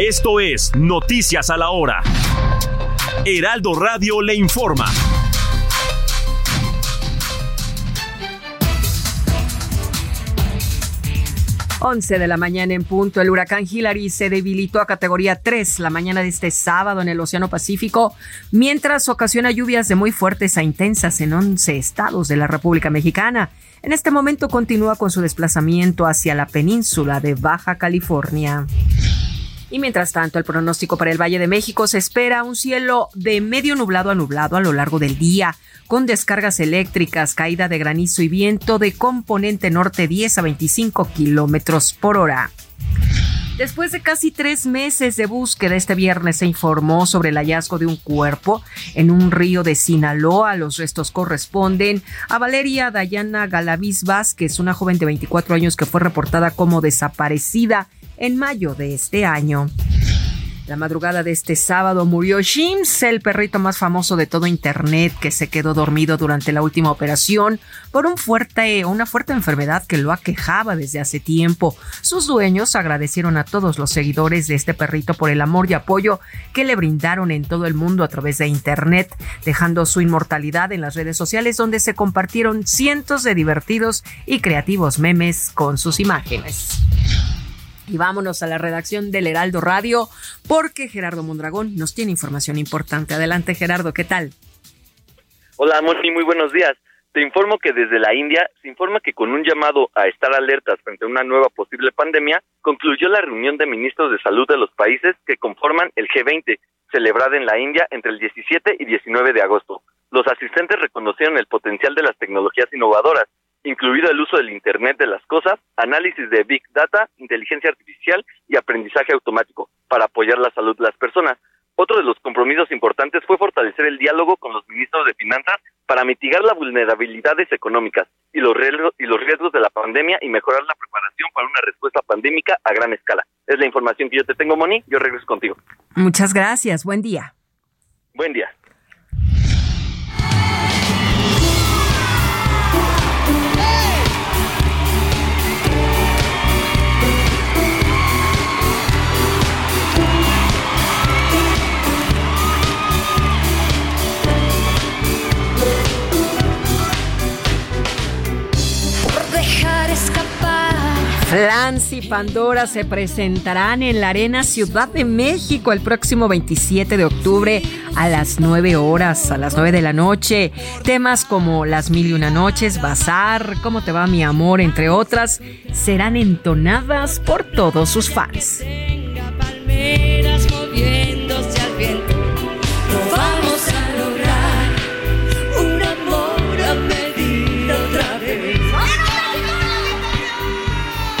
Esto es Noticias a la Hora. Heraldo Radio le informa. 11 de la mañana en punto, el huracán Hillary se debilitó a categoría 3 la mañana de este sábado en el Océano Pacífico, mientras ocasiona lluvias de muy fuertes a intensas en 11 estados de la República Mexicana. En este momento continúa con su desplazamiento hacia la península de Baja California. Y mientras tanto, el pronóstico para el Valle de México se espera un cielo de medio nublado a nublado a lo largo del día, con descargas eléctricas, caída de granizo y viento de componente norte 10 a 25 kilómetros por hora. Después de casi tres meses de búsqueda, este viernes se informó sobre el hallazgo de un cuerpo en un río de Sinaloa. Los restos corresponden a Valeria Dayana Galaviz Vázquez, una joven de 24 años que fue reportada como desaparecida en mayo de este año. La madrugada de este sábado murió Shims, el perrito más famoso de todo Internet que se quedó dormido durante la última operación por una fuerte enfermedad que lo aquejaba desde hace tiempo. Sus dueños agradecieron a todos los seguidores de este perrito por el amor y apoyo que le brindaron en todo el mundo a través de Internet, dejando su inmortalidad en las redes sociales donde se compartieron cientos de divertidos y creativos memes con sus imágenes. Y vámonos a la redacción del Heraldo Radio porque Gerardo Mondragón nos tiene información importante. Adelante Gerardo, ¿qué tal? Hola Moni, muy buenos días. Te informo que desde la India se informa que con un llamado a estar alertas frente a una nueva posible pandemia, concluyó la reunión de ministros de salud de los países que conforman el G20, celebrada en la India entre el 17 y 19 de agosto. Los asistentes reconocieron el potencial de las tecnologías innovadoras incluido el uso del Internet de las Cosas, análisis de Big Data, inteligencia artificial y aprendizaje automático para apoyar la salud de las personas. Otro de los compromisos importantes fue fortalecer el diálogo con los ministros de Finanzas para mitigar las vulnerabilidades económicas y los, riesgos, y los riesgos de la pandemia y mejorar la preparación para una respuesta pandémica a gran escala. Es la información que yo te tengo, Moni. Yo regreso contigo. Muchas gracias. Buen día. Buen día. Flans y Pandora se presentarán en la Arena Ciudad de México el próximo 27 de octubre a las 9 horas, a las 9 de la noche. Temas como Las Mil y Una Noches, Bazar, Cómo te va mi amor, entre otras, serán entonadas por todos sus fans.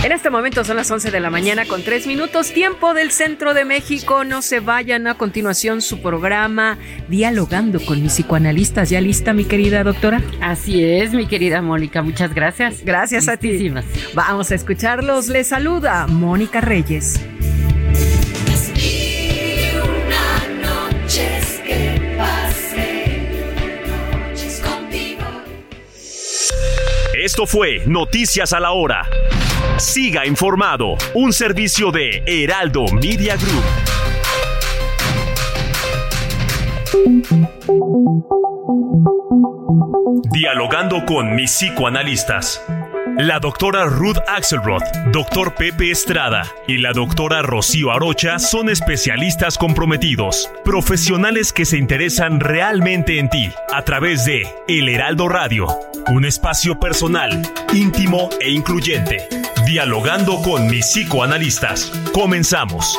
En este momento son las 11 de la mañana con 3 minutos, tiempo del centro de México. No se vayan a continuación su programa Dialogando con mis psicoanalistas. ¿Ya lista, mi querida doctora? Así es, mi querida Mónica. Muchas gracias. Gracias a ti. Vamos a escucharlos. Les saluda Mónica Reyes. Esto fue Noticias a la Hora. Siga informado, un servicio de Heraldo Media Group. Dialogando con mis psicoanalistas. La doctora Ruth Axelrod, doctor Pepe Estrada y la doctora Rocío Arocha son especialistas comprometidos, profesionales que se interesan realmente en ti a través de El Heraldo Radio, un espacio personal, íntimo e incluyente. Dialogando con mis psicoanalistas. Comenzamos.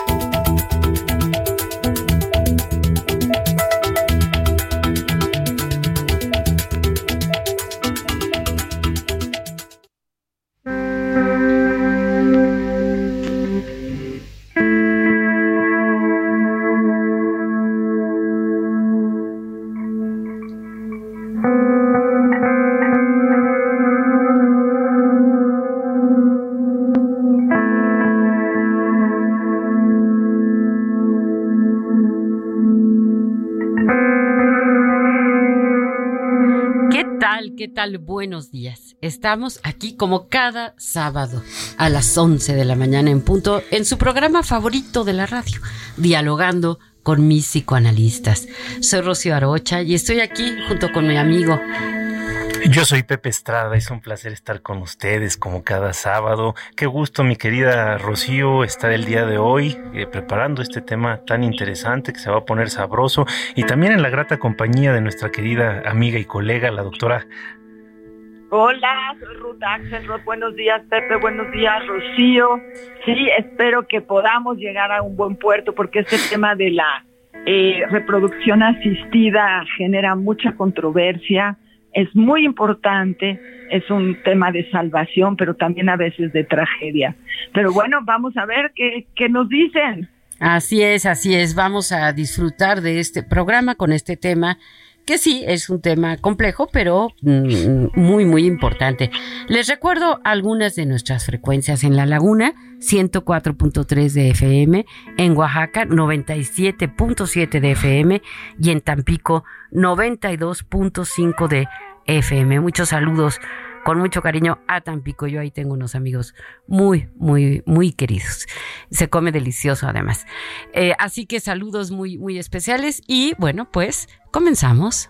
¿Qué tal? Buenos días. Estamos aquí como cada sábado a las 11 de la mañana en punto en su programa favorito de la radio, dialogando con mis psicoanalistas. Soy Rocío Arocha y estoy aquí junto con mi amigo yo soy Pepe Estrada, es un placer estar con ustedes como cada sábado. Qué gusto, mi querida Rocío, estar el día de hoy eh, preparando este tema tan interesante que se va a poner sabroso y también en la grata compañía de nuestra querida amiga y colega, la doctora. Hola, soy Ruth Axelrod. Buenos días, Pepe. Buenos días, Rocío. Sí, espero que podamos llegar a un buen puerto porque este tema de la eh, reproducción asistida genera mucha controversia es muy importante, es un tema de salvación, pero también a veces de tragedia. Pero bueno, vamos a ver qué, qué nos dicen. Así es, así es. Vamos a disfrutar de este programa con este tema que sí es un tema complejo, pero mm, muy, muy importante. Les recuerdo algunas de nuestras frecuencias en La Laguna, 104.3 de FM, en Oaxaca, 97.7 de FM y en Tampico, 92.5 de FM. Muchos saludos con mucho cariño a Tampico. Yo ahí tengo unos amigos muy, muy, muy queridos. Se come delicioso además. Eh, así que saludos muy, muy especiales y bueno, pues comenzamos.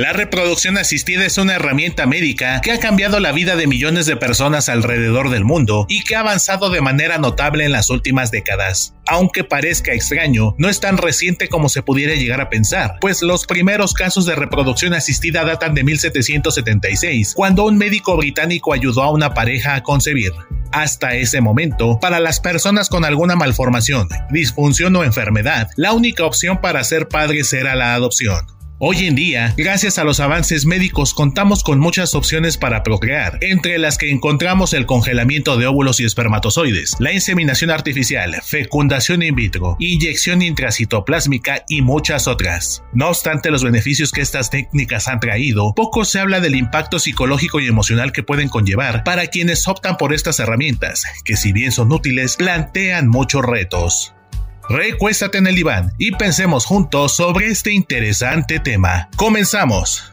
La reproducción asistida es una herramienta médica que ha cambiado la vida de millones de personas alrededor del mundo y que ha avanzado de manera notable en las últimas décadas. Aunque parezca extraño, no es tan reciente como se pudiera llegar a pensar, pues los primeros casos de reproducción asistida datan de 1776, cuando un médico británico ayudó a una pareja a concebir. Hasta ese momento, para las personas con alguna malformación, disfunción o enfermedad, la única opción para ser padres era la adopción. Hoy en día, gracias a los avances médicos, contamos con muchas opciones para procrear, entre las que encontramos el congelamiento de óvulos y espermatozoides, la inseminación artificial, fecundación in vitro, inyección intracitoplásmica y muchas otras. No obstante los beneficios que estas técnicas han traído, poco se habla del impacto psicológico y emocional que pueden conllevar para quienes optan por estas herramientas, que si bien son útiles, plantean muchos retos. Recuéstate en el diván y pensemos juntos sobre este interesante tema. Comenzamos.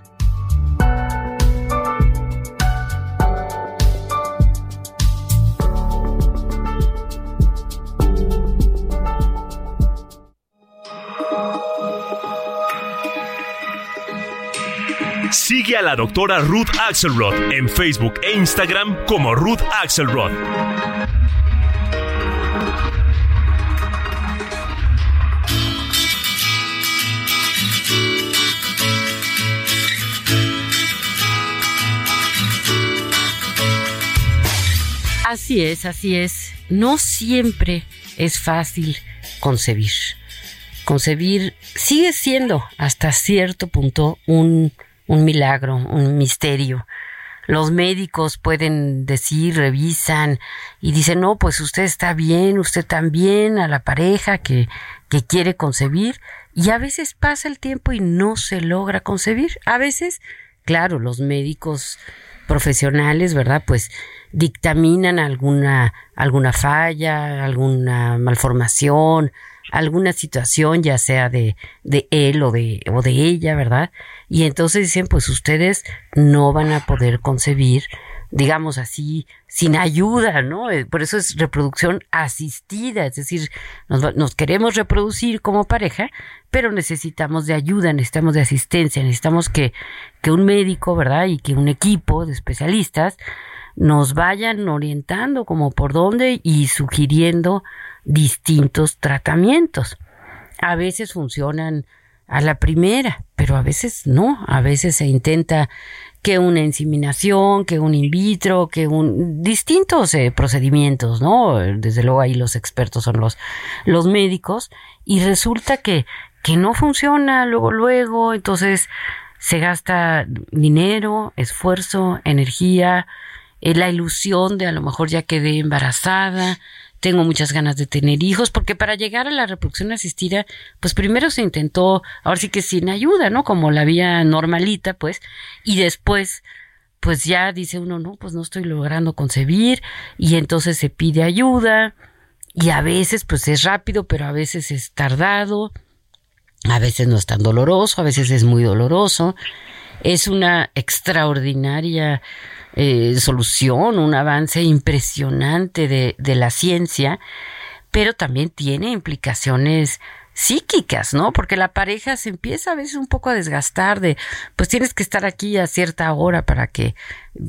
Sigue a la doctora Ruth Axelrod en Facebook e Instagram como Ruth Axelrod. Así es, así es. No siempre es fácil concebir. Concebir sigue siendo hasta cierto punto un, un milagro, un misterio. Los médicos pueden decir, revisan y dicen, no, pues usted está bien, usted también, a la pareja que, que quiere concebir. Y a veces pasa el tiempo y no se logra concebir. A veces, claro, los médicos profesionales, ¿verdad? Pues dictaminan alguna, alguna falla, alguna malformación, alguna situación, ya sea de, de él o de, o de ella, ¿verdad? Y entonces dicen, pues ustedes no van a poder concebir, digamos así, sin ayuda, ¿no? Eh, por eso es reproducción asistida, es decir, nos, nos queremos reproducir como pareja, pero necesitamos de ayuda, necesitamos de asistencia, necesitamos que, que un médico, ¿verdad? Y que un equipo de especialistas nos vayan orientando como por dónde y sugiriendo distintos tratamientos. A veces funcionan a la primera, pero a veces no, a veces se intenta que una inseminación, que un in vitro, que un distintos eh, procedimientos, ¿no? Desde luego ahí los expertos son los los médicos y resulta que que no funciona luego luego, entonces se gasta dinero, esfuerzo, energía, eh, la ilusión de a lo mejor ya quedé embarazada, tengo muchas ganas de tener hijos, porque para llegar a la reproducción asistida, pues primero se intentó, ahora sí que sin ayuda, ¿no? Como la vía normalita, pues, y después, pues ya dice uno, no, pues no estoy logrando concebir, y entonces se pide ayuda, y a veces, pues es rápido, pero a veces es tardado, a veces no es tan doloroso, a veces es muy doloroso. Es una extraordinaria eh, solución, un avance impresionante de, de la ciencia, pero también tiene implicaciones psíquicas, ¿no? Porque la pareja se empieza a veces un poco a desgastar de, pues tienes que estar aquí a cierta hora para que,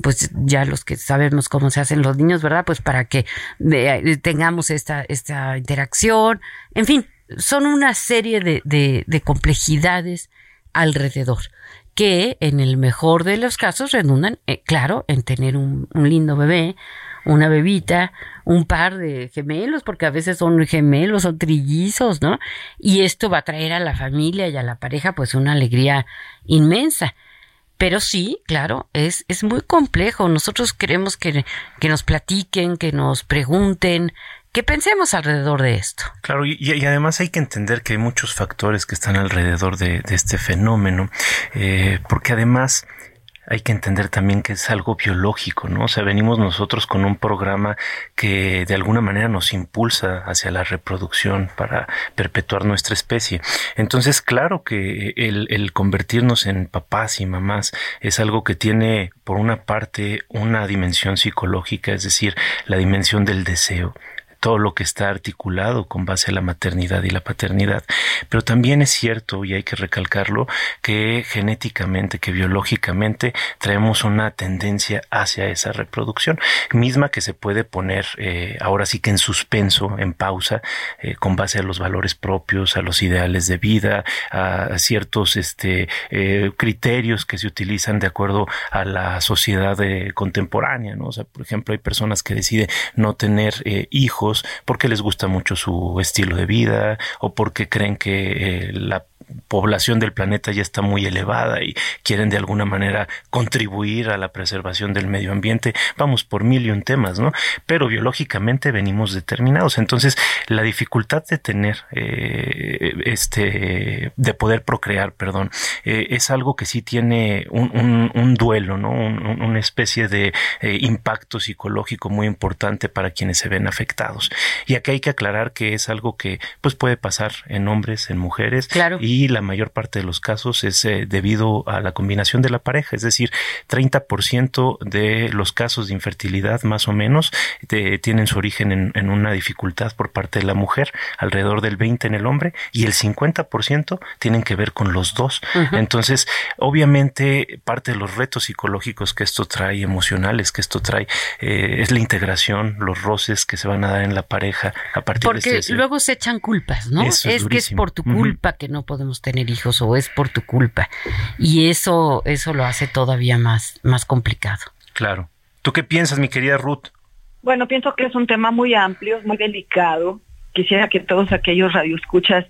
pues ya los que sabemos cómo se hacen los niños, ¿verdad? Pues para que eh, tengamos esta, esta interacción, en fin, son una serie de, de complejidades alrededor que en el mejor de los casos redundan, eh, claro, en tener un, lindo bebé, una bebita, un par de gemelos, porque a veces son gemelos o trillizos, ¿no? Y esto va a traer a la familia y a la pareja pues una alegría inmensa. Pero sí, claro, es, es muy complejo. Nosotros queremos que, que nos platiquen, que nos pregunten, que pensemos alrededor de esto. Claro, y, además hay que entender que hay muchos factores que están alrededor de, este fenómeno, eh, porque además hay que entender también que es algo biológico, ¿no? O sea, venimos nosotros con un programa que de alguna manera nos impulsa hacia la reproducción para perpetuar nuestra especie. Entonces, claro que el convertirnos en papás y mamás es algo que tiene, por una parte, una dimensión psicológica, es decir, la dimensión del deseo todo lo que está articulado con base a la maternidad y la paternidad. Pero también es cierto, y hay que recalcarlo, que genéticamente, que biológicamente traemos una tendencia hacia esa reproducción, misma que se puede poner eh, ahora sí que en suspenso, en pausa, eh, con base a los valores propios, a los ideales de vida, a, ciertos este, eh, criterios que se utilizan de acuerdo a la sociedad contemporánea. ¿no? O sea, por ejemplo, hay personas que deciden no tener eh, porque les gusta mucho su estilo de vida o porque creen que eh, la población del planeta ya está muy elevada y quieren de alguna manera contribuir a la preservación del medio ambiente. Vamos por mil y un temas, ¿no? Pero biológicamente venimos determinados. Entonces, la dificultad de tener, eh, este, de poder procrear, perdón, eh, es algo que sí tiene un, un, un duelo, ¿no? Un, una especie de eh, impacto psicológico muy importante para quienes se ven afectados. Y aquí hay que aclarar que es algo que, pues, puede pasar en hombres, en mujeres. Claro. Y la mayor parte de los casos es eh, debido a la combinación de la pareja, es decir, 30% de los casos de infertilidad más o menos de, tienen su origen en, en, una dificultad por parte de la mujer, alrededor del 20 en el hombre y el 50% tienen que ver con los dos. Uh -huh. Entonces, obviamente parte de los retos psicológicos que esto trae, emocionales que esto trae, eh, es la integración, los roces que se van a dar en la pareja a partir Porque de este luego se echan culpas, ¿no? Eso es, es que es por tu culpa uh -huh. que no podemos tener hijos o es por tu culpa. Y eso, eso lo hace todavía más, más complicado. Claro. ¿Tú qué piensas, mi querida Ruth? Bueno, pienso que es un tema muy amplio, muy delicado. Quisiera que todos aquellos radioescuchas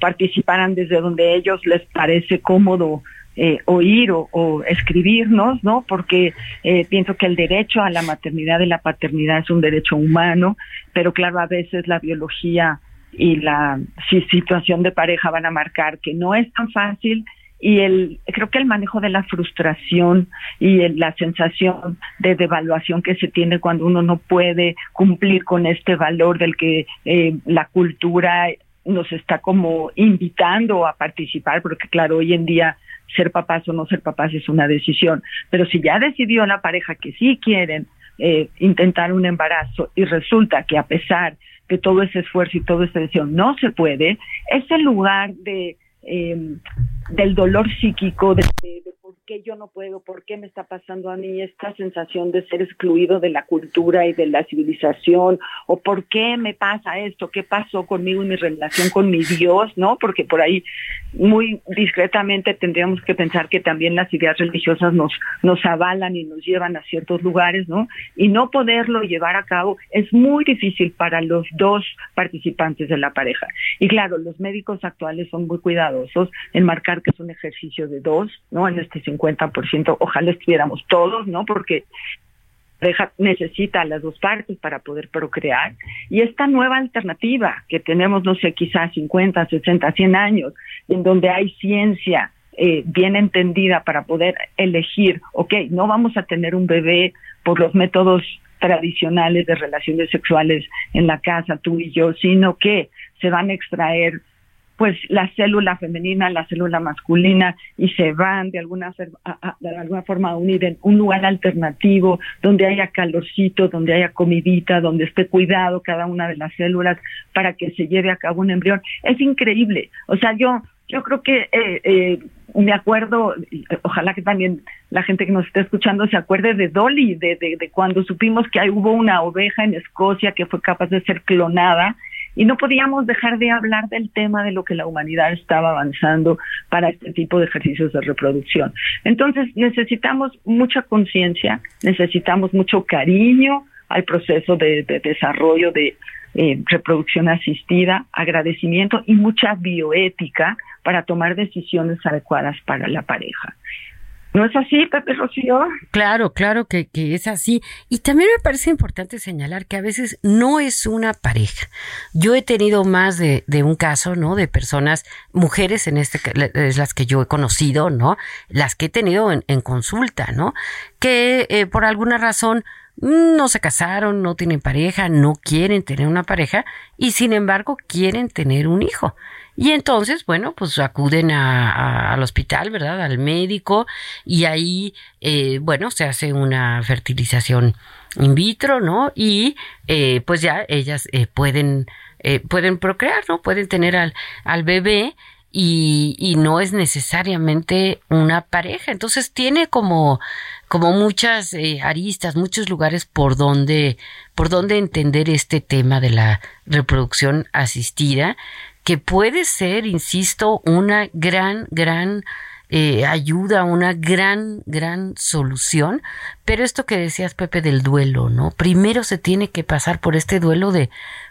participaran desde donde ellos les parece cómodo eh, oír o, o, escribirnos, ¿no? Porque eh, pienso que el derecho a la maternidad y la paternidad es un derecho humano, pero claro, a veces la biología y la si, situación de pareja van a marcar que no es tan fácil y el creo que el manejo de la frustración y el, la sensación de devaluación que se tiene cuando uno no puede cumplir con este valor del que eh, la cultura nos está como invitando a participar porque claro hoy en día ser papás o no ser papás es una decisión pero si ya decidió la pareja que sí quieren eh, intentar un embarazo y resulta que a pesar de todo ese esfuerzo y todo ese deseo no se puede ese lugar de eh, del dolor psíquico, de, qué yo no puedo, por qué me está pasando a mí esta sensación de ser excluido de la cultura y de la civilización, o por qué me pasa esto, qué pasó conmigo y mi relación con mi Dios, ¿no? Porque por ahí muy discretamente tendríamos que pensar que también las ideas religiosas nos, nos avalan y nos llevan a ciertos lugares, ¿no? Y no poderlo llevar a cabo es muy difícil para los dos participantes de la pareja. Y claro, los médicos actuales son muy cuidadosos en marcar que es un ejercicio de dos, ¿no? En este 50%, ojalá estuviéramos todos, ¿no? Porque pareja necesita las dos partes para poder procrear. Y esta nueva alternativa que tenemos, no sé, quizás 50, 60, 100 años, en donde hay ciencia eh, bien entendida para poder elegir, ok, no vamos a tener un bebé por los métodos tradicionales de relaciones sexuales en la casa, tú y yo, sino que se van a extraer pues la célula femenina, la célula masculina y se van de alguna, de alguna forma a unir en un lugar alternativo donde haya calorcito, donde haya comidita, donde esté cuidado cada una de las células para que se lleve a cabo un embrión. Es increíble. O sea, yo yo creo que eh, eh, me acuerdo, ojalá que también la gente que nos esté escuchando se acuerde de Dolly, de, de, de cuando supimos que hubo una oveja en Escocia que fue capaz de ser clonada y no podíamos dejar de hablar del tema de lo que la humanidad estaba avanzando para este tipo de ejercicios de reproducción. Entonces necesitamos mucha conciencia, necesitamos mucho cariño al proceso de, desarrollo de eh, reproducción asistida, agradecimiento y mucha bioética para tomar decisiones adecuadas para la pareja. ¿No es así, Pepe Rocío? Claro, claro que, que, es así. Y también me parece importante señalar que a veces no es una pareja. Yo he tenido más de, de un caso, ¿no? De personas, mujeres en este, es las que yo he conocido, ¿no? Las que he tenido en, en consulta, ¿no? Que eh, por alguna razón no se casaron, no tienen pareja, no quieren tener una pareja y sin embargo quieren tener un hijo. Y entonces, bueno, pues acuden a, al hospital, ¿verdad? Al médico y ahí, eh, bueno, se hace una fertilización in vitro, ¿no? Y eh, pues ya ellas eh, pueden, eh, pueden procrear, ¿no? Pueden tener al, al bebé y, y no es necesariamente una pareja. Entonces tiene como, como muchas eh, aristas, muchos lugares por donde, por donde entender este tema de la reproducción asistida, que puede ser, insisto, una gran, gran eh, ayuda, una gran, gran solución. Pero esto que decías, Pepe, del duelo, ¿no? Primero se tiene que pasar por este duelo de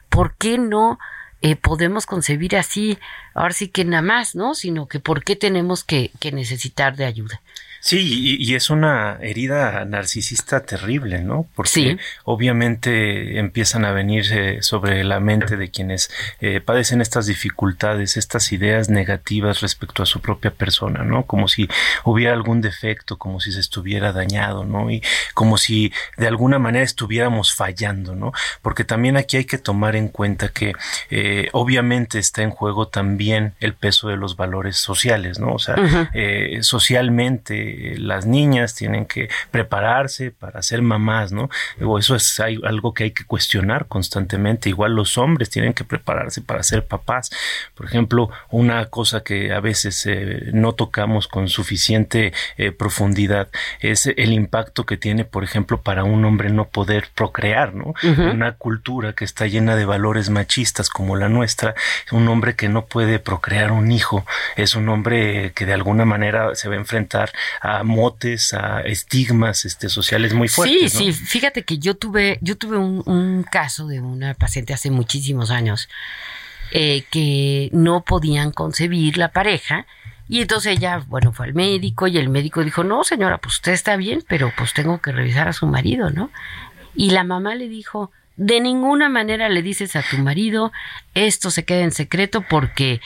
por qué no eh, podemos concebir así, ahora sí que nada más, ¿no? Sino que por qué tenemos que, que necesitar de ayuda. Sí, y, es una herida narcisista terrible, ¿no? Porque obviamente empiezan a venir sobre la mente de quienes eh, padecen estas dificultades, estas ideas negativas respecto a su propia persona, ¿no? Como si hubiera algún defecto, como si se estuviera dañado, ¿no? Y como si de alguna manera estuviéramos fallando, ¿no? Porque también aquí hay que tomar en cuenta que eh, obviamente está en juego también el peso de los valores sociales, ¿no? O sea, eh, socialmente las niñas tienen que prepararse para ser mamás, ¿no? O eso es algo que hay que cuestionar constantemente. Igual los hombres tienen que prepararse para ser papás. Por ejemplo, una cosa que a veces eh, no tocamos con suficiente eh, profundidad es el impacto que tiene, por ejemplo, para un hombre no poder procrear, ¿no? Una cultura que está llena de valores machistas como la nuestra, un hombre que no puede procrear un hijo es un hombre que de alguna manera se va a enfrentar a motes, a estigmas este, sociales muy fuertes. Sí, sí, fíjate que yo tuve, yo tuve un, caso de una paciente hace muchísimos años eh, que no podían concebir la pareja. Y entonces ella, bueno, fue al médico y el médico dijo, no, señora, pues usted está bien, pero pues tengo que revisar a su marido, ¿no? Y la mamá le dijo, de ninguna manera le dices a tu marido, esto se queda en secreto porque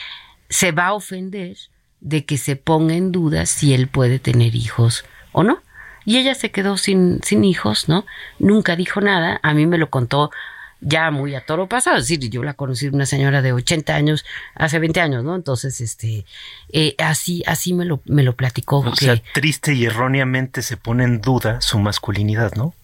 se va a ofender de que se ponga en duda si él puede tener hijos o no. Y ella se quedó sin, sin hijos, ¿no? Nunca dijo nada. A mí me lo contó ya muy a toro pasado. Es decir, yo la conocí una señora de 80 años, hace 20 años, ¿no? Entonces, este, eh, así, así me lo, me lo platicó. O sea, triste y erróneamente se pone en duda su masculinidad, ¿no?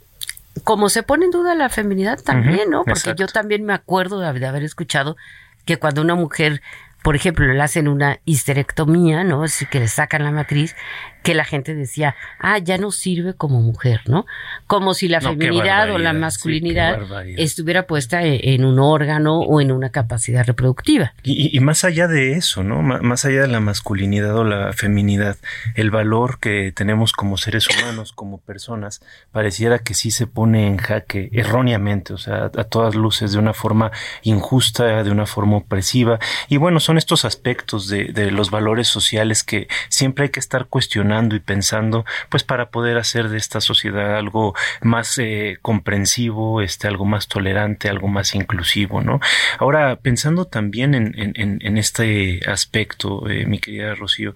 Como se pone en duda la feminidad también, ¿no? Porque yo también me acuerdo de haber escuchado que cuando una mujer por ejemplo, le hacen una histerectomía, ¿no? Que le sacan la matriz, que la gente decía, ah, ya no sirve como mujer, ¿no? Como si la feminidad o la masculinidad estuviera puesta e-, en un órgano o en una capacidad reproductiva. Y, más allá de eso, ¿no? más allá de la masculinidad o la feminidad, el valor que tenemos como seres humanos, como personas, pareciera que sí se pone en jaque erróneamente, o sea, a todas luces, de una forma injusta, de una forma opresiva. Y bueno, son estos aspectos de, de los valores sociales que siempre hay que estar cuestionando y pensando, pues para poder hacer de esta sociedad algo más eh, comprensivo, este, algo más tolerante, algo más inclusivo, ¿no? Ahora, pensando también en este aspecto, eh, mi querida Rocío,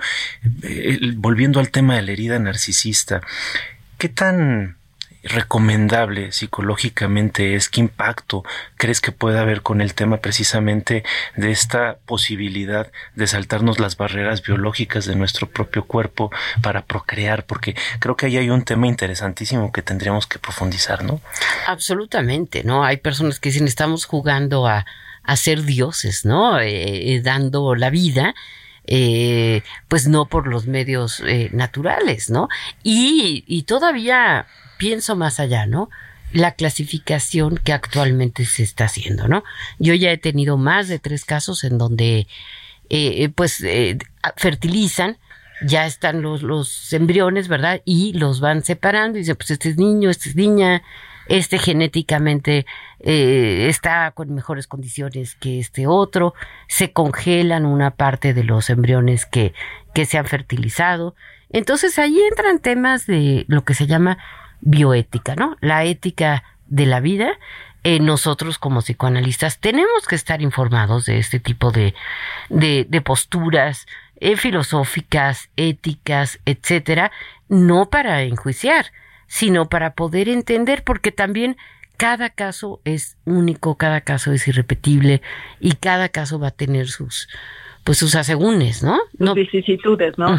eh, volviendo al tema de la herida narcisista, ¿qué tan recomendable psicológicamente es? ¿Qué impacto crees que puede haber con el tema precisamente de esta posibilidad de saltarnos las barreras biológicas de nuestro propio cuerpo para procrear? Porque creo que ahí hay un tema interesantísimo que tendríamos que profundizar, ¿no? Absolutamente, ¿no? Hay personas que dicen estamos jugando a, a ser dioses, ¿no? Eh, eh, dando la vida. Eh, pues no por los medios eh, naturales, ¿no? Y, y todavía pienso más allá, ¿no? La clasificación que actualmente se está haciendo, ¿no? Yo ya he tenido más de tres casos en donde, eh, pues, eh, fertilizan, ya están los, los embriones, ¿verdad? Y los van separando y dicen, pues este es niño, este es niña, este genéticamente eh, está con mejores condiciones que este otro, se congelan una parte de los embriones que, que se han fertilizado. Entonces ahí entran temas de lo que se llama bioética, ¿no? La ética de la vida. Eh, nosotros como psicoanalistas tenemos que estar informados de este tipo de, de, posturas eh, filosóficas, éticas, etcétera, no para enjuiciar, sino para poder entender, porque también cada caso es único, cada caso es irrepetible y cada caso va a tener sus, pues sus asegúnes, ¿no? Sus vicisitudes, ¿no?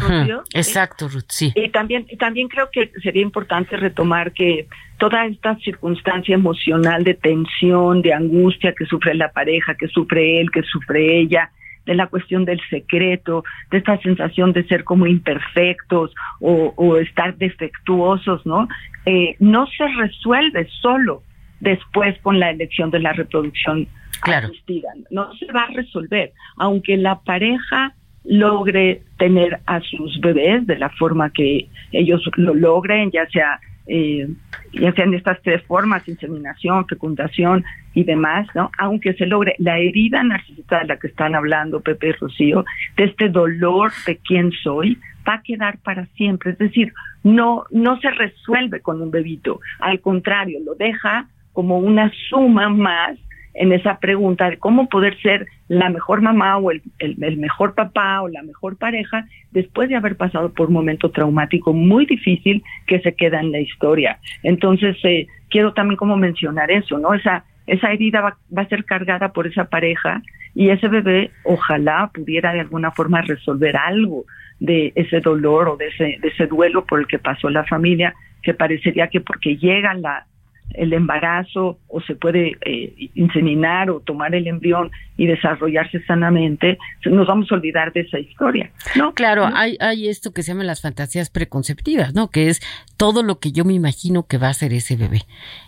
Exacto, Ruth, sí. Y también, también creo que sería importante retomar que toda esta circunstancia emocional de tensión, de angustia que sufre la pareja, que sufre él, que sufre ella, de la cuestión del secreto, de esta sensación de ser como imperfectos o, o estar defectuosos, ¿no? Eh, no se resuelve solo después con la elección de la reproducción claro. asistida. No se va a resolver, aunque la pareja logre tener a sus bebés de la forma que ellos lo logren, ya sea eh, ya sean estas tres formas, inseminación, fecundación y demás, ¿no? Aunque se logre la herida narcisista de la que están hablando Pepe y Rocío, de este dolor de quién soy, va a quedar para siempre. Es decir, no, no se resuelve con un bebito, al contrario, lo deja como una suma más en esa pregunta de cómo poder ser la mejor mamá o el, el, mejor papá o la mejor pareja después de haber pasado por un momento traumático muy difícil que se queda en la historia. Entonces, eh, quiero también como mencionar eso, ¿no? Esa, esa herida va, va a ser cargada por esa pareja y ese bebé ojalá pudiera de alguna forma resolver algo de ese dolor o de ese, de ese duelo por el que pasó la familia, que parecería que porque llega la, el embarazo o se puede eh, inseminar o tomar el embrión y desarrollarse sanamente, nos vamos a olvidar de esa historia, ¿no? Claro, hay, hay esto que se llama las fantasías preconceptivas, ¿no? Que es todo lo que yo me imagino que va a ser ese bebé.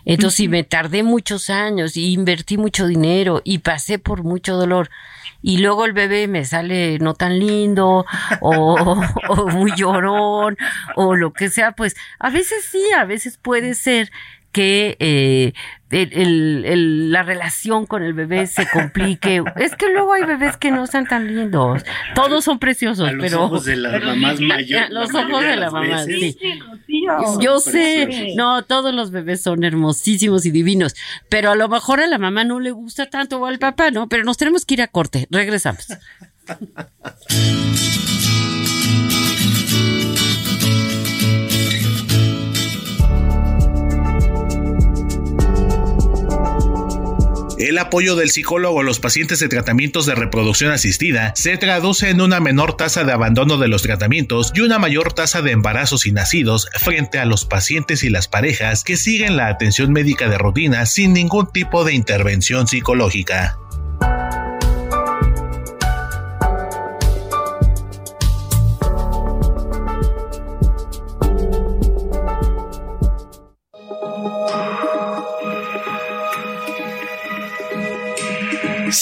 Entonces, si me tardé muchos años y invertí mucho dinero y pasé por mucho dolor, y luego el bebé me sale no tan lindo o, o muy llorón o lo que sea, pues a veces sí, a veces puede ser que eh, el, el, la relación con el bebé se complique. es que luego hay bebés que no están tan lindos. Todos son preciosos, a los pero. ojos de las mamás mayores. Los ojos de la mamá, sí. Yo sé, no, todos los bebés son hermosísimos y divinos, pero a lo mejor a la mamá no le gusta tanto o al papá, ¿no? Pero nos tenemos que ir a corte. Regresamos. El apoyo del psicólogo a los pacientes de tratamientos de reproducción asistida se traduce en una menor tasa de abandono de los tratamientos y una mayor tasa de embarazos y nacidos frente a los pacientes y las parejas que siguen la atención médica de rutina sin ningún tipo de intervención psicológica.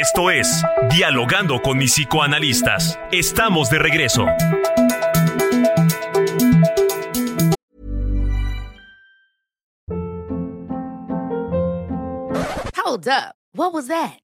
Esto es Dialogando con mis psicoanalistas. Estamos de regreso. Hold up. What was that?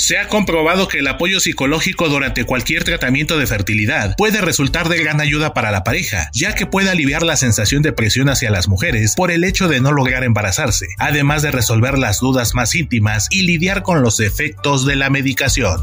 Se ha comprobado que el apoyo psicológico durante cualquier tratamiento de fertilidad puede resultar de gran ayuda para la pareja, ya que puede aliviar la sensación de presión hacia las mujeres por el hecho de no lograr embarazarse, además de resolver las dudas más íntimas y lidiar con los efectos de la medicación.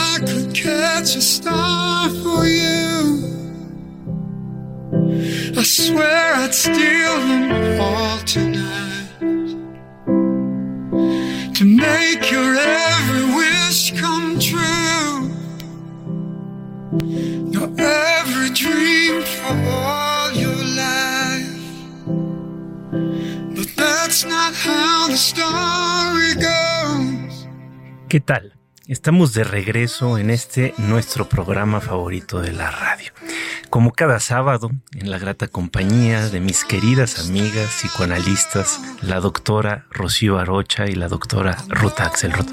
Catch a star for you, I swear I'd steal them all tonight to make your every wish come true. Your every dream for all your life. But that's not how the story goes. ¿Qué tal? Estamos de regreso en este nuestro programa favorito de la radio. Como cada sábado, en la grata compañía de mis queridas amigas psicoanalistas, la doctora Rocío Arocha y la doctora Ruth Axelrod.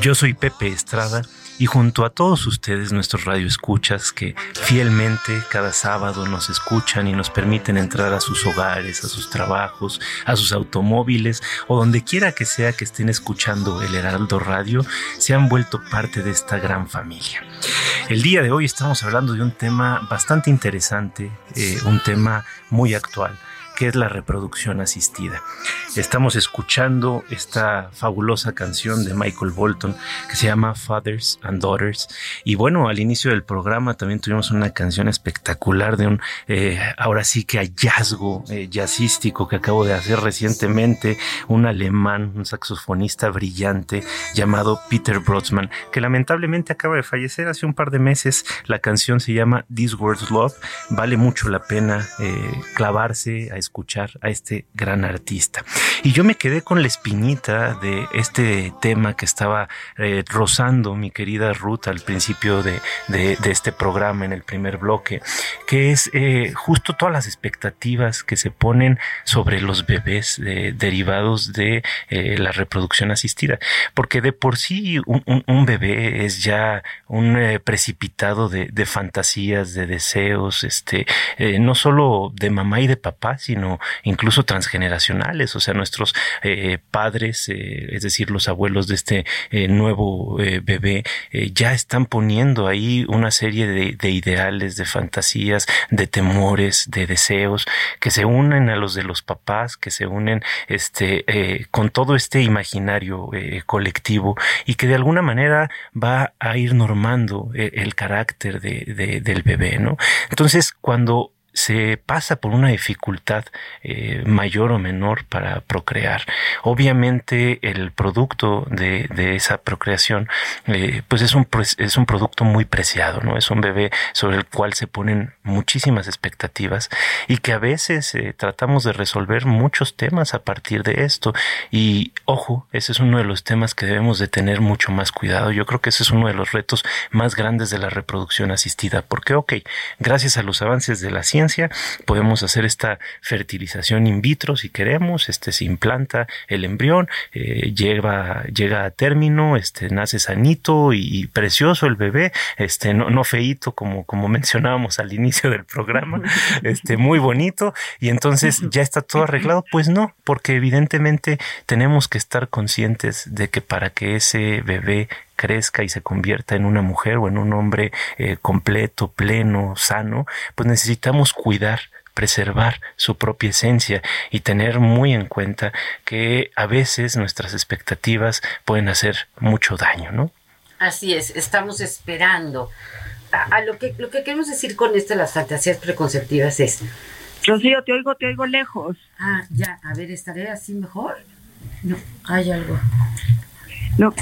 Yo soy Pepe Estrada y junto a todos ustedes, nuestros radioescuchas que fielmente cada sábado nos escuchan y nos permiten entrar a sus hogares, a sus trabajos, a sus automóviles o donde quiera que sea que estén escuchando el Heraldo Radio, se han vuelto parte de esta gran familia. El día de hoy estamos hablando de un tema bastante interesante, eh, un tema muy actual que es la reproducción asistida. Estamos escuchando esta fabulosa canción de Michael Bolton que se llama Fathers and Daughters. Y bueno, al inicio del programa también tuvimos una canción espectacular de un, eh, ahora sí que hallazgo eh, jazzístico que acabo de hacer recientemente, un alemán, un saxofonista brillante llamado Peter Brodsman, que lamentablemente acaba de fallecer hace un par de meses. La canción se llama This World's Love. Vale mucho la pena eh, clavarse a escuchar a este gran artista. Y yo me quedé con la espinita de este tema que estaba eh, rozando mi querida Ruth al principio de, de, de, este programa en el primer bloque, que es eh, justo todas las expectativas que se ponen sobre los bebés eh, derivados de la reproducción asistida. Porque de por sí un bebé es ya un precipitado de, de, fantasías, de deseos, este, no solo de mamá y de papá, sino sino incluso transgeneracionales, o sea, nuestros eh, padres, eh, es decir, los abuelos de este eh, nuevo eh, bebé, ya están poniendo ahí una serie de, de, ideales, de fantasías, de temores, de deseos, que se unen a los de los papás, que se unen este, eh, con todo este imaginario eh, colectivo y que de alguna manera va a ir normando eh, el carácter de, del bebé, ¿no? Entonces, cuando se pasa por una dificultad eh, mayor o menor para procrear. Obviamente el producto de, esa procreación eh, pues es un, es un producto muy preciado, ¿no? Es un bebé sobre el cual se ponen muchísimas expectativas y que a veces eh, tratamos de resolver muchos temas a partir de esto. Y ojo, ese es uno de los temas que debemos de tener mucho más cuidado. Yo creo que ese es uno de los retos más grandes de la reproducción asistida, porque ok, gracias a los avances de la ciencia, podemos hacer esta fertilización in vitro si queremos, este se implanta el embrión, eh, llega, llega a término, este nace sanito y, precioso el bebé, este no, no feito como, como mencionábamos al inicio del programa, este muy bonito y entonces ya está todo arreglado, pues no, porque evidentemente tenemos que estar conscientes de que para que ese bebé crezca y se convierta en una mujer o en un hombre eh, completo, pleno, sano, pues necesitamos cuidar preservar su propia esencia y tener muy en cuenta que a veces nuestras expectativas pueden hacer mucho daño, ¿no? Así es, estamos esperando. A, lo que lo que queremos decir con esto de las fantasías preconceptivas es Rocío, te oigo, te oigo lejos. Ah, ya, a ver, ¿estaré así mejor? No, hay algo. No.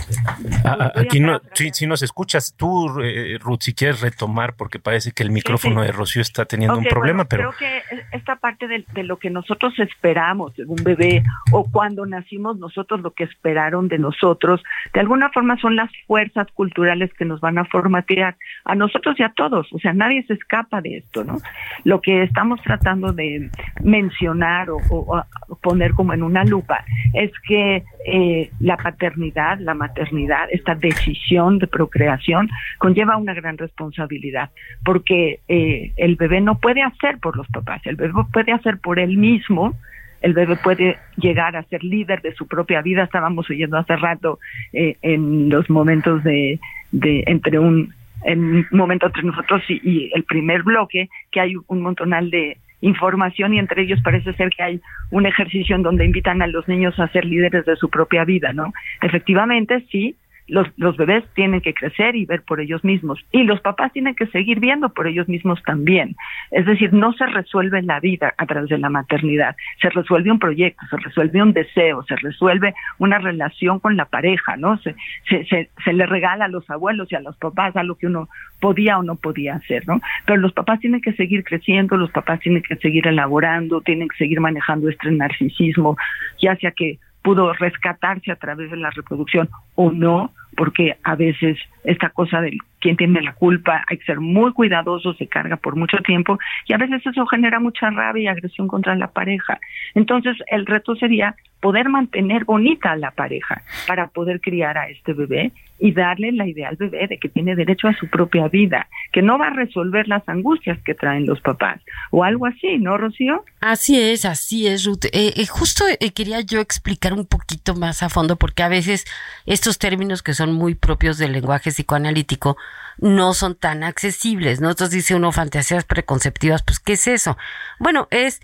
Ah, ah, aquí no, si, nos escuchas, tú, eh, Ruth, si quieres retomar, porque parece que el micrófono de Rocío está teniendo un problema, pero... Creo que esta parte de, de, lo que nosotros esperamos de un bebé o cuando nacimos nosotros lo que esperaron de nosotros, de alguna forma son las fuerzas culturales que nos van a formatear a nosotros y a todos, o sea, nadie se escapa de esto, ¿no? Lo que estamos tratando de mencionar o, o, poner como en una lupa es que eh, la paternidad, la maternidad, esta decisión de procreación conlleva una gran responsabilidad, porque eh, el bebé no puede hacer por los papás, el bebé puede hacer por él mismo, el bebé puede llegar a ser líder de su propia vida. Estábamos oyendo hace rato eh, en los momentos de, de entre un en un momento entre nosotros y, y, el primer bloque que hay un montonal de información y entre ellos parece ser que hay un ejercicio en donde invitan a los niños a ser líderes de su propia vida, ¿no? Efectivamente, sí, los, los bebés tienen que crecer y ver por ellos mismos y los papás tienen que seguir viendo por ellos mismos también. Es decir, no se resuelve la vida a través de la maternidad, se resuelve un proyecto, se resuelve un deseo, se resuelve una relación con la pareja, ¿no? Se, se, se, se le regala a los abuelos y a los papás a lo que uno podía o no podía hacer, ¿no? Pero los papás tienen que seguir creciendo, los papás tienen que seguir elaborando, tienen que seguir manejando este narcisismo, ya sea que pudo rescatarse a través de la reproducción o no, porque a veces esta cosa de quién tiene la culpa, hay que ser muy cuidadoso, se carga por mucho tiempo y a veces eso genera mucha rabia y agresión contra la pareja. Entonces el reto sería poder mantener bonita a la pareja para poder criar a este bebé y darle la idea al bebé de que tiene derecho a su propia vida, que no va a resolver las angustias que traen los papás o algo así, ¿no, Rocío? Así es, así es, Ruth. Eh, eh, justo eh, quería yo explicar un poquito más a fondo porque a veces estos términos que son muy propios del lenguaje psicoanalítico no son tan accesibles, ¿no? Entonces dice uno fantasías preconceptivas, pues ¿qué es eso? Bueno, es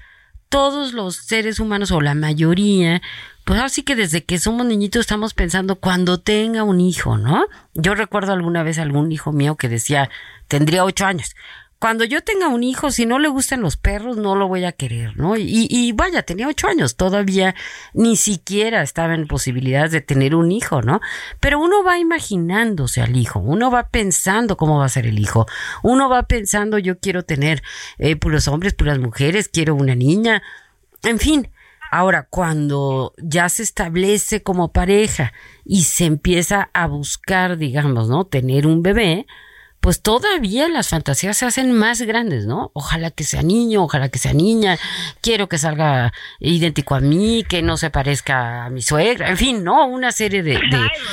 todos los seres humanos o la mayoría, pues así que desde que somos niñitos estamos pensando cuando tenga un hijo, ¿no? Yo recuerdo alguna vez algún hijo mío que decía, tendría ocho años, cuando yo tenga un hijo, si no le gustan los perros, no lo voy a querer, ¿no? Y, y vaya, tenía ocho años, todavía ni siquiera estaba en posibilidades de tener un hijo, ¿no? Pero uno va imaginándose al hijo, uno va pensando cómo va a ser el hijo, uno va pensando, yo quiero tener eh, puros hombres, puras mujeres, quiero una niña, en fin. Ahora, cuando ya se establece como pareja y se empieza a buscar, digamos, ¿no? Tener un bebé, pues todavía las fantasías se hacen más grandes, ¿no? Ojalá que sea niño, ojalá que sea niña, quiero que salga idéntico a mí, que no se parezca a mi suegra, en fin, ¿no? Una serie de,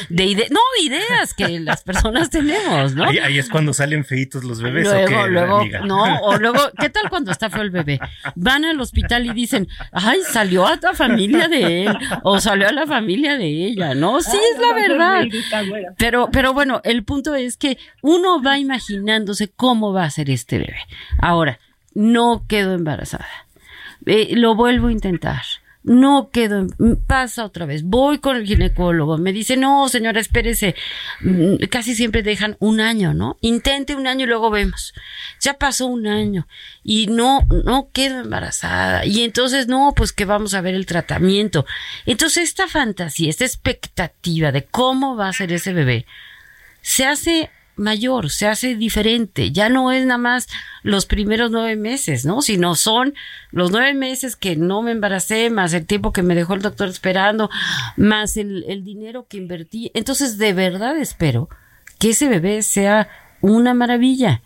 de, ideas, no, ideas que las personas tenemos, ¿no? Ahí, es cuando salen feitos los bebés, luego, ¿o qué, luego, amiga? no, o luego, ¿qué tal cuando está feo el bebé? Van al hospital y dicen, ay, salió a la familia de él, o salió a la familia de ella, ¿no? Sí, es la verdad. Pero, pero bueno, el punto es que uno va imaginándose cómo va a ser este bebé. Ahora, no quedo embarazada. Eh, lo vuelvo a intentar no quedo, pasa otra vez, voy con el ginecólogo, me dice, no, señora, espérese, mm, casi siempre dejan un año, ¿no? Intente un año y luego vemos. Ya pasó un año y no, no quedo embarazada. Y entonces, no, pues que vamos a ver el tratamiento. Entonces, esta fantasía, esta expectativa de cómo va a ser ese bebé, se hace mayor, se hace diferente. Ya no es nada más los primeros nueve meses, ¿no? Sino son los nueve meses que no me embaracé, más el tiempo que me dejó el doctor esperando, más el, el dinero que invertí. Entonces, de verdad espero que ese bebé sea una maravilla.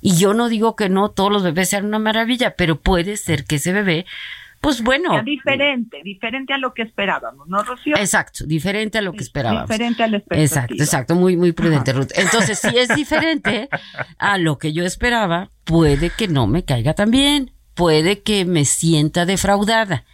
Y yo no digo que no todos los bebés sean una maravilla, pero puede ser que ese bebé pues bueno. diferente, diferente a lo que esperábamos, ¿no, Rocío? Exacto, diferente a lo que esperábamos. Diferente a la expectativa. Exacto, exacto, muy, muy prudente, Ruth. Entonces, si es diferente a lo que yo esperaba, puede que no me caiga tan bien, puede que me sienta defraudada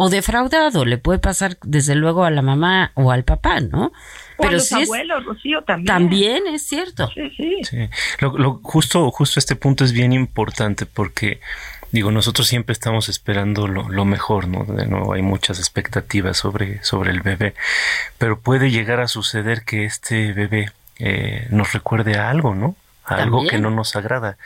o defraudado, le puede pasar desde luego a la mamá o al papá, ¿no? Pero a los abuelos, Rocío, también. También es cierto. Sí, sí. sí. Lo, justo, justo este punto es bien importante porque digo, nosotros siempre estamos esperando lo, mejor, ¿no? De nuevo, hay muchas expectativas sobre, sobre el bebé, pero puede llegar a suceder que este bebé eh, nos recuerde a algo, ¿no? A algo que no nos agrada.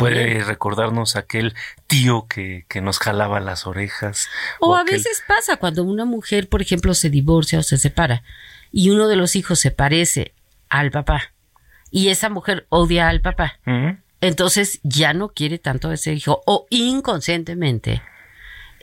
Puede recordarnos aquel tío que, que nos jalaba las orejas. O, a veces pasa cuando una mujer, por ejemplo, se divorcia o se separa y uno de los hijos se parece al papá y esa mujer odia al papá entonces ya no quiere tanto a ese hijo o inconscientemente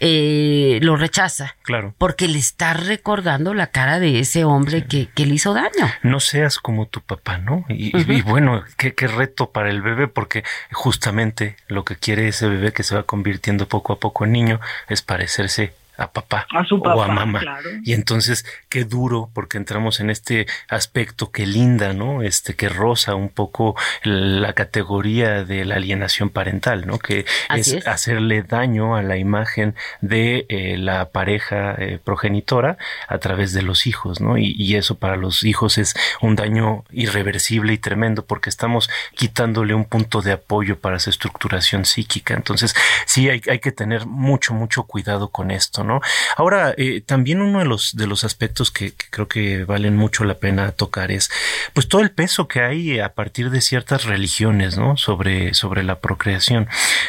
eh, lo rechaza. Claro. Porque le está recordando la cara de ese hombre que, le hizo daño. No seas como tu papá, ¿no? Y, y bueno, qué, qué, reto para el bebé, porque justamente lo que quiere ese bebé que se va convirtiendo poco a poco en niño es parecerse a papá o a mamá. Y entonces, qué duro, porque entramos en este aspecto que linda, ¿no? Este que roza un poco la categoría de la alienación parental, ¿no? Que es, hacerle daño a la imagen de eh, la pareja eh, progenitora a través de los hijos, ¿no? Y, y, eso para los hijos es un daño irreversible y tremendo, porque estamos quitándole un punto de apoyo para su estructuración psíquica. Entonces, sí hay, hay que tener mucho, mucho cuidado con esto. Ahora, eh, también uno de los, de los aspectos que, creo que valen mucho la pena tocar es, pues, todo el peso que hay a partir de ciertas religiones, ¿no? Sobre, sobre la procreación.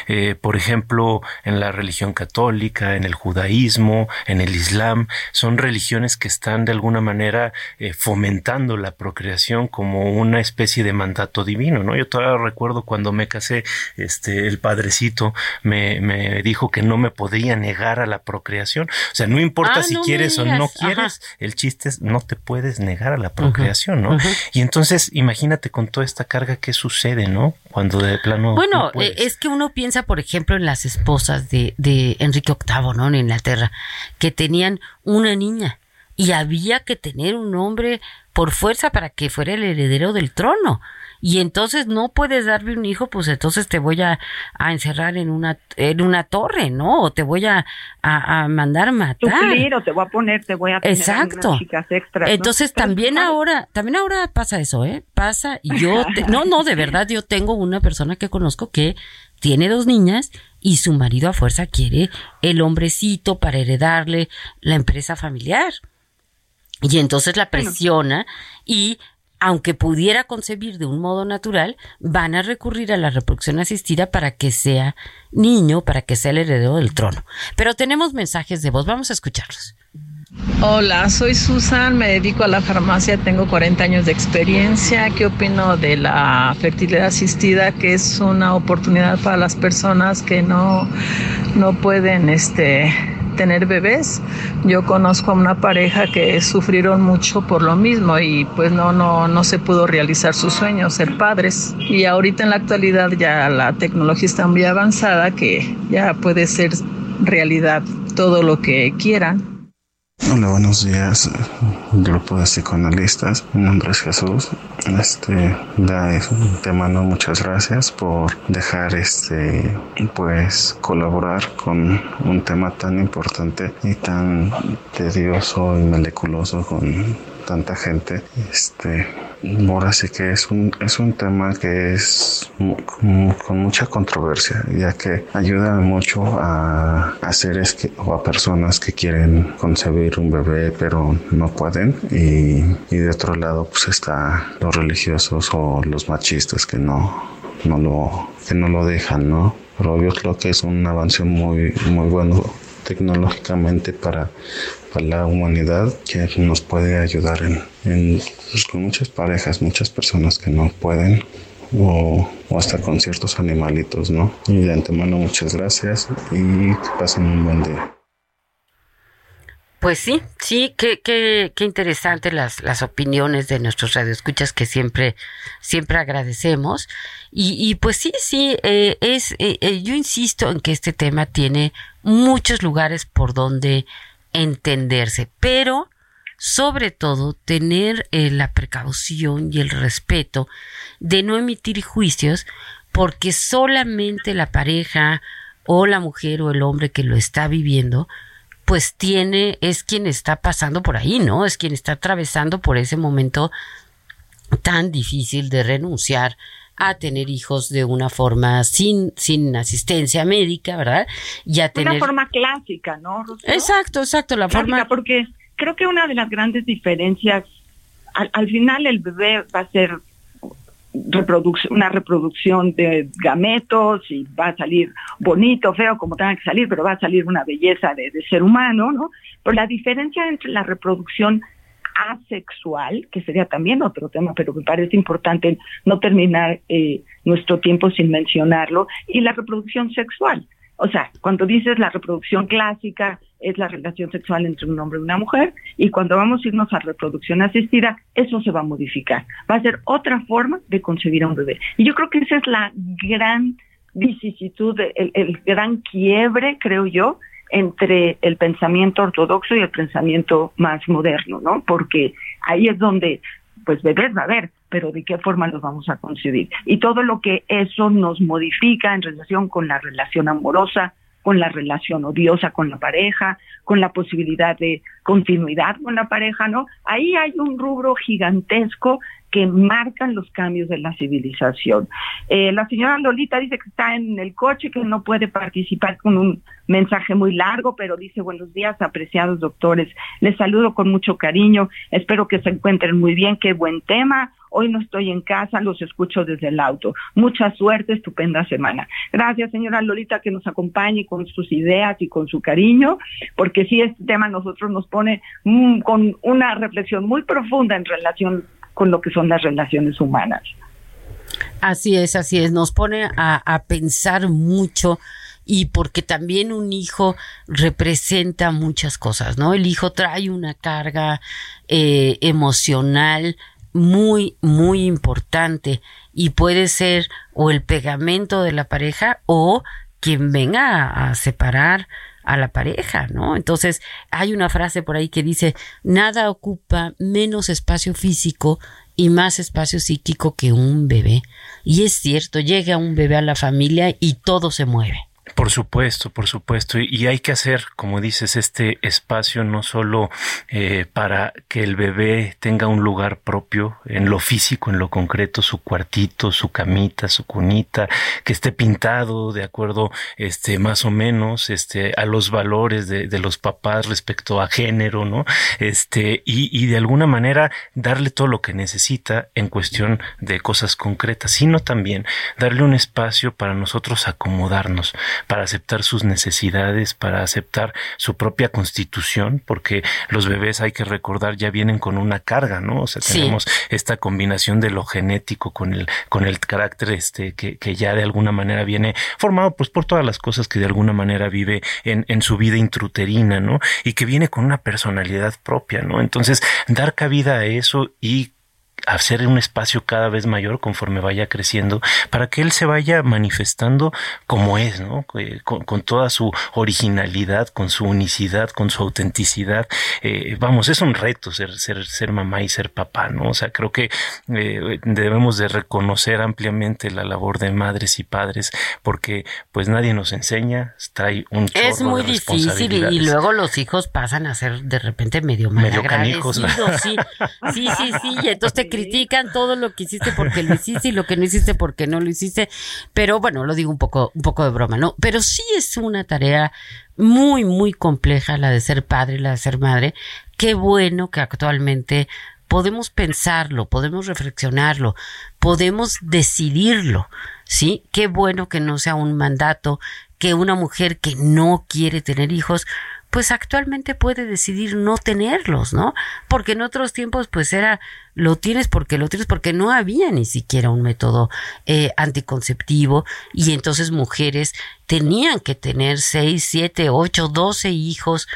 Eh, por ejemplo, en la religión católica, en el judaísmo, en el islam, son religiones que están de alguna manera eh, fomentando la procreación como una especie de mandato divino, ¿no? Yo todavía recuerdo cuando me casé, este, el padrecito me, me dijo que no me podría negar a la procreación o sea, no importa ah, si quieres o no quieres, el chiste es no te puedes negar a la procreación, ¿no? Y entonces, imagínate con toda esta carga qué sucede, ¿no? Cuando de plano. Bueno, eh, es que uno piensa, por ejemplo, en las esposas de, de Enrique VIII, ¿no? En Inglaterra, que tenían una niña y había que tener un hombre por fuerza para que fuera el heredero del trono y entonces no puedes darme un hijo, pues entonces te voy a, encerrar en una, en una torre, ¿no? O te voy a, a, mandar matar. o te voy a poner, te voy a Exacto. chicas extras. Entonces también ahora, también ahora pasa eso, ¿eh? Pasa, yo, no, no, de verdad, yo tengo una persona que conozco que tiene dos niñas y su marido a fuerza quiere el hombrecito para heredarle la empresa familiar. Y entonces la presiona y aunque pudiera concebir de un modo natural, van a recurrir a la reproducción asistida para que sea niño, para que sea el heredero del trono. Pero tenemos mensajes de voz, vamos a escucharlos. Hola, soy Susan, me dedico a la farmacia, tengo 40 años de experiencia. ¿Qué opino de la fertilidad asistida? Que es una oportunidad para las personas que no, no pueden este, tener bebés. Yo conozco a una pareja que sufrieron mucho por lo mismo y pues no, no, no se pudo realizar su sueño, ser padres. Y ahorita en la actualidad ya la tecnología está muy avanzada que ya puede ser realidad todo lo que quieran. Hola, buenos días, grupo de psicoanalistas. Mi nombre es Jesús. Este, da te mando muchas gracias por dejar este, pues, colaborar con un tema tan importante y tan tedioso y moleculoso con tanta gente. Este, ahora sí que es un, es un tema que es con mucha controversia, ya que ayuda mucho a, a seres que, o a personas que quieren concebir un bebé pero no pueden y, y de otro lado pues está los religiosos o los machistas que no, no lo, que no lo dejan, ¿no? Pero yo creo que es un avance muy, muy bueno tecnológicamente para, para la humanidad que nos puede ayudar en, en pues, con muchas parejas, muchas personas que no pueden o, o, hasta con ciertos animalitos, ¿no? Y de antemano muchas gracias y que pasen un buen día. Pues sí, sí, qué, qué, qué interesantes las, las opiniones de nuestros radioescuchas que siempre, siempre agradecemos. Y, y pues sí, sí, eh, es, eh, eh, yo insisto en que este tema tiene muchos lugares por donde entenderse, pero sobre todo tener eh, la precaución y el respeto de no emitir juicios porque solamente la pareja o la mujer o el hombre que lo está viviendo pues tiene, es quien está pasando por ahí, ¿no? Es quien está atravesando por ese momento tan difícil de renunciar a tener hijos de una forma sin, sin asistencia médica, ¿verdad? Y a tener... Una forma clásica, ¿no? Rocío? Exacto, exacto, la clásica, forma... Porque creo que una de las grandes diferencias, al, al final el bebé va a ser reproduc una reproducción de gametos y va a salir bonito, feo, como tenga que salir, pero va a salir una belleza de, de ser humano, ¿no? Pero la diferencia entre la reproducción asexual, que sería también otro tema, pero me parece importante no terminar eh, nuestro tiempo sin mencionarlo, y la reproducción sexual. O sea, cuando dices la reproducción clásica es la relación sexual entre un hombre y una mujer, y cuando vamos a irnos a reproducción asistida, eso se va a modificar. Va a ser otra forma de concebir a un bebé. Y yo creo que esa es la gran vicisitud, el, el gran quiebre, creo yo, entre el pensamiento ortodoxo y el pensamiento más moderno, ¿no? Porque ahí es donde, pues bebés va a haber, pero de qué forma los vamos a concebir. Y todo lo que eso nos modifica en relación con la relación amorosa, con la relación odiosa con la pareja, con la posibilidad de continuidad con la pareja, ¿no? Ahí hay un rubro gigantesco que marcan los cambios de la civilización. Eh, la señora Lolita dice que está en el coche, que no puede participar con un mensaje muy largo, pero dice buenos días, apreciados doctores. Les saludo con mucho cariño. Espero que se encuentren muy bien. Qué buen tema. Hoy no estoy en casa, los escucho desde el auto. Mucha suerte, estupenda semana. Gracias, señora Lolita, que nos acompañe con sus ideas y con su cariño, porque sí, este tema a nosotros nos pone mm, con una reflexión muy profunda en relación con lo que son las relaciones humanas. Así es, así es, nos pone a, a, pensar mucho y porque también un hijo representa muchas cosas, ¿no? El hijo trae una carga eh, emocional muy, muy importante y puede ser o el pegamento de la pareja o quien venga a, a separar a la pareja, ¿no? Entonces, hay una frase por ahí que dice, nada ocupa menos espacio físico y más espacio psíquico que un bebé. Y es cierto, llega un bebé a la familia y todo se mueve. Por supuesto, por supuesto. Y hay que hacer, como dices, este espacio no solo eh, para que el bebé tenga un lugar propio en lo físico, en lo concreto, su cuartito, su camita, su cunita, que esté pintado de acuerdo, este, más o menos, este, a los valores de, de los papás respecto a género, ¿no? Este, y, y de alguna manera darle todo lo que necesita en cuestión de cosas concretas, sino también darle un espacio para nosotros acomodarnos para aceptar sus necesidades, para aceptar su propia constitución, porque los bebés hay que recordar ya vienen con una carga, ¿no? O sea, tenemos sí. esta combinación de lo genético con el, con el carácter este que, que ya de alguna manera viene formado pues por todas las cosas que de alguna manera vive en, en su vida intruterina, ¿no? Y que viene con una personalidad propia, ¿no? Entonces, dar cabida a eso y hacer un espacio cada vez mayor conforme vaya creciendo, para que él se vaya manifestando como es, ¿no? Eh, con, toda su originalidad, con su unicidad, con su autenticidad. Eh, vamos, es un reto ser, ser, ser mamá y ser papá, ¿no? O sea, creo que eh, debemos de reconocer ampliamente la labor de madres y padres, porque pues nadie nos enseña, trae un chorro Es muy de difícil y, luego los hijos pasan a ser de repente medio. Medio sí, sí, sí, sí, y entonces te critican todo lo que hiciste porque lo hiciste y lo que no hiciste porque no lo hiciste. Pero bueno, lo digo un poco, un poco de broma, ¿no? Pero sí es una tarea muy, muy compleja la de ser padre, la de ser madre. Qué bueno que actualmente podemos pensarlo, podemos reflexionarlo, podemos decidirlo, ¿sí? Qué bueno que no sea un mandato, que una mujer que no quiere tener hijos pues actualmente puede decidir no tenerlos, ¿no? Porque en otros tiempos pues era lo tienes porque lo tienes porque no había ni siquiera un método eh, anticonceptivo y entonces mujeres tenían que tener seis, siete, ocho, doce hijos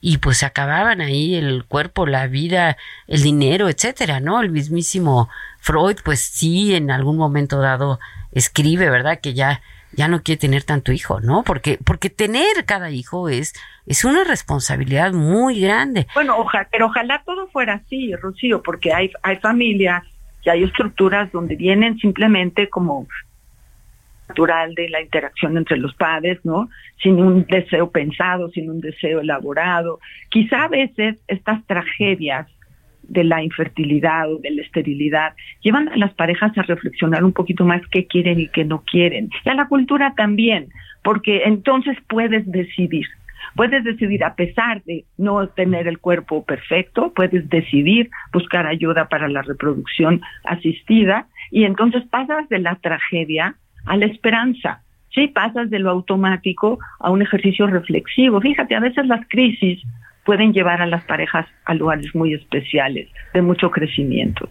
y pues acababan ahí el cuerpo, la vida, el dinero, etcétera, ¿no? El mismísimo Freud, pues sí, en algún momento dado escribe, ¿verdad? Que ya ya no quiere tener tanto hijo, ¿no? Porque, porque tener cada hijo es, es una responsabilidad muy grande. Bueno, ojalá, pero ojalá todo fuera así, Rocío, porque hay, hay familias y hay estructuras donde vienen simplemente como natural de la interacción entre los padres, ¿no? Sin un deseo pensado, sin un deseo elaborado. Quizá a veces estas tragedias de la infertilidad o de la esterilidad, llevan a las parejas a reflexionar un poquito más qué quieren y qué no quieren. Y a la cultura también, porque entonces puedes decidir. Puedes decidir, a pesar de no tener el cuerpo perfecto, puedes decidir buscar ayuda para la reproducción asistida y entonces pasas de la tragedia a la esperanza. Sí, pasas de lo automático a un ejercicio reflexivo. Fíjate, a veces las crisis pueden llevar a las parejas a lugares muy especiales, de mucho crecimiento.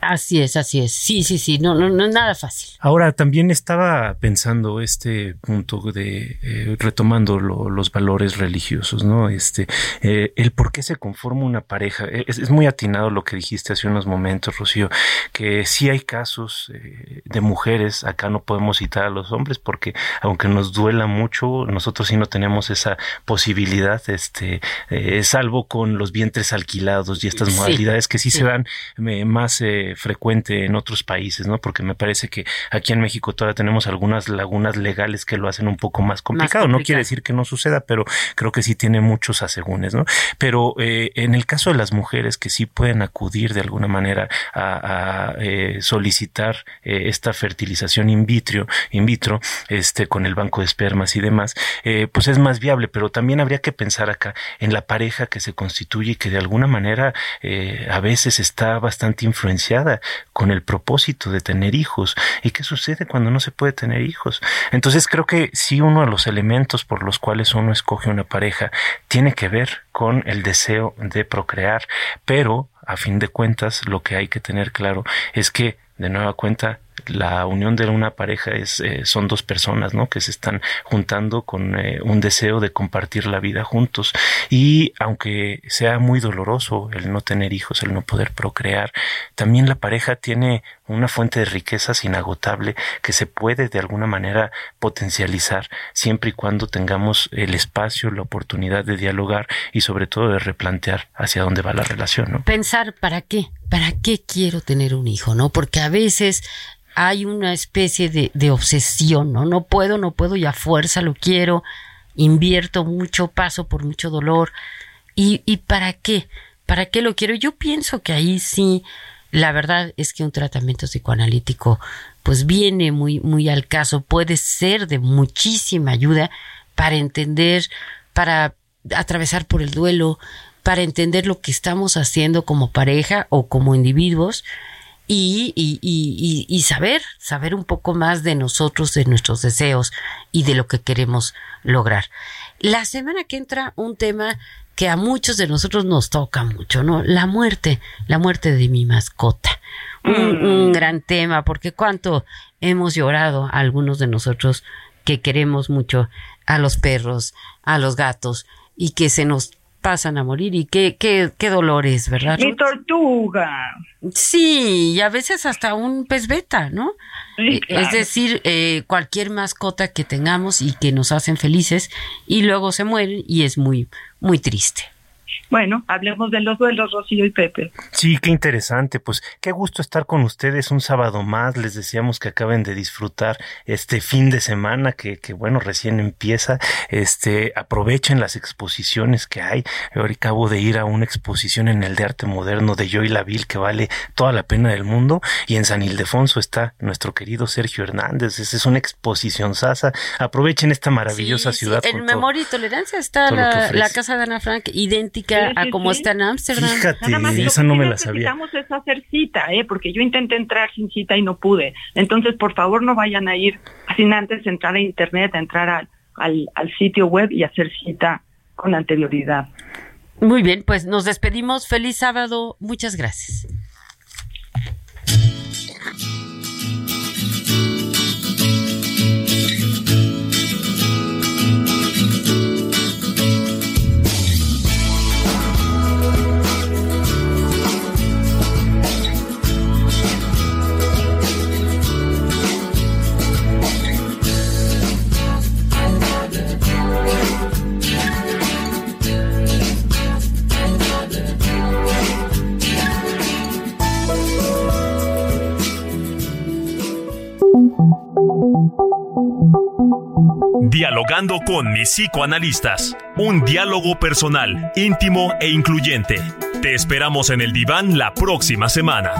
Así es, así es. Sí, sí, sí, no, no, no es nada fácil. Ahora, también estaba pensando este punto de, eh, retomando los valores religiosos, ¿no? Este, eh, el por qué se conforma una pareja. E, es, muy atinado lo que dijiste hace unos momentos, Rocío, que sí hay casos eh, de mujeres, acá no podemos citar a los hombres porque aunque nos duela mucho, nosotros sí no tenemos esa posibilidad, este, salvo con los vientres alquilados y estas modalidades que sí, se dan más frecuente en otros países, ¿no? Porque me parece que aquí en México todavía tenemos algunas lagunas legales que lo hacen un poco más complicado. No quiere decir que no suceda, pero creo que sí tiene muchos asegúnes, ¿no? Pero eh, en el caso de las mujeres que sí pueden acudir de alguna manera a, eh, solicitar eh, esta fertilización in vitro, in vitro, este, con el banco de espermas y demás, pues es más viable, pero también habría que pensar acá en la pareja que se constituye y que de alguna manera a veces está bastante influenciada con el propósito de tener hijos. ¿Y qué sucede cuando no se puede tener hijos? Entonces creo que sí uno de los elementos por los cuales uno escoge una pareja tiene que ver con el deseo de procrear, pero a fin de cuentas lo que hay que tener claro es que de nueva cuenta la unión de una pareja es eh, son dos personas no que se están juntando con eh, un deseo de compartir la vida juntos. Y aunque sea muy doloroso el no tener hijos el no poder procrear también la pareja tiene una fuente de riquezas inagotable que se puede de alguna manera potencializar siempre y cuando tengamos el espacio la oportunidad de dialogar y sobre todo de replantear hacia dónde va la relación ¿no? pensar para qué para qué quiero tener un hijo no porque a veces hay una especie de, obsesión, ¿no? No puedo, no puedo y a fuerza lo quiero, invierto mucho, paso por mucho dolor. ¿Y, y para qué? ¿Para qué lo quiero? Yo pienso que ahí sí, la verdad es que un tratamiento psicoanalítico pues viene muy, muy al caso, puede ser de muchísima ayuda para entender, para atravesar por el duelo, para entender lo que estamos haciendo como pareja o como individuos y, y, y, y, saber, saber un poco más de nosotros, de nuestros deseos y de lo que queremos lograr. La semana que entra un tema que a muchos de nosotros nos toca mucho, ¿no? La muerte, la muerte de mi mascota. Un, mm. un gran tema, porque cuánto hemos llorado algunos de nosotros que queremos mucho a los perros, a los gatos, y que se nos pasan a morir y qué, qué, qué dolores, ¿verdad? Mi tortuga. Sí, y a veces hasta un pez beta, ¿no? Eh, es decir, eh, cualquier mascota que tengamos y que nos hacen felices y luego se mueren y es muy, muy triste. Bueno, hablemos de los duelos, Rocío y Pepe. Sí, qué interesante. Pues qué gusto estar con ustedes un sábado más. Les deseamos que acaben de disfrutar este fin de semana que, que bueno, recién empieza. Este, aprovechen las exposiciones que hay. Ahora acabo de ir a una exposición en el de arte moderno de Joy Laville que vale toda la pena del mundo. Y en San Ildefonso está nuestro querido Sergio Hernández. Esa es una exposición sasa. Aprovechen esta maravillosa ciudad. En Memoria y Tolerancia está la, la, casa de Ana Frank, idéntica a como está en Ámsterdam. Fíjate, esa no me la sabía. Necesitamos es hacer cita, ¿eh? porque yo intenté entrar sin cita y no pude. Entonces, por favor, no vayan a ir sin antes entrar a internet, a entrar al sitio web y hacer cita con anterioridad. Muy bien, pues nos despedimos. Feliz sábado. Muchas gracias. Dialogando con mis psicoanalistas. Un diálogo personal, íntimo e incluyente. Te esperamos en el diván la próxima semana.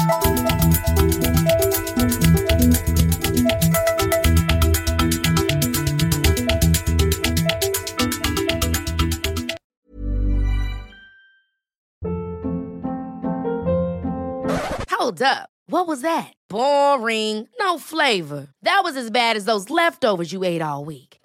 Hold up. What was that? Boring. No flavor. That was as bad as those leftovers you ate all week.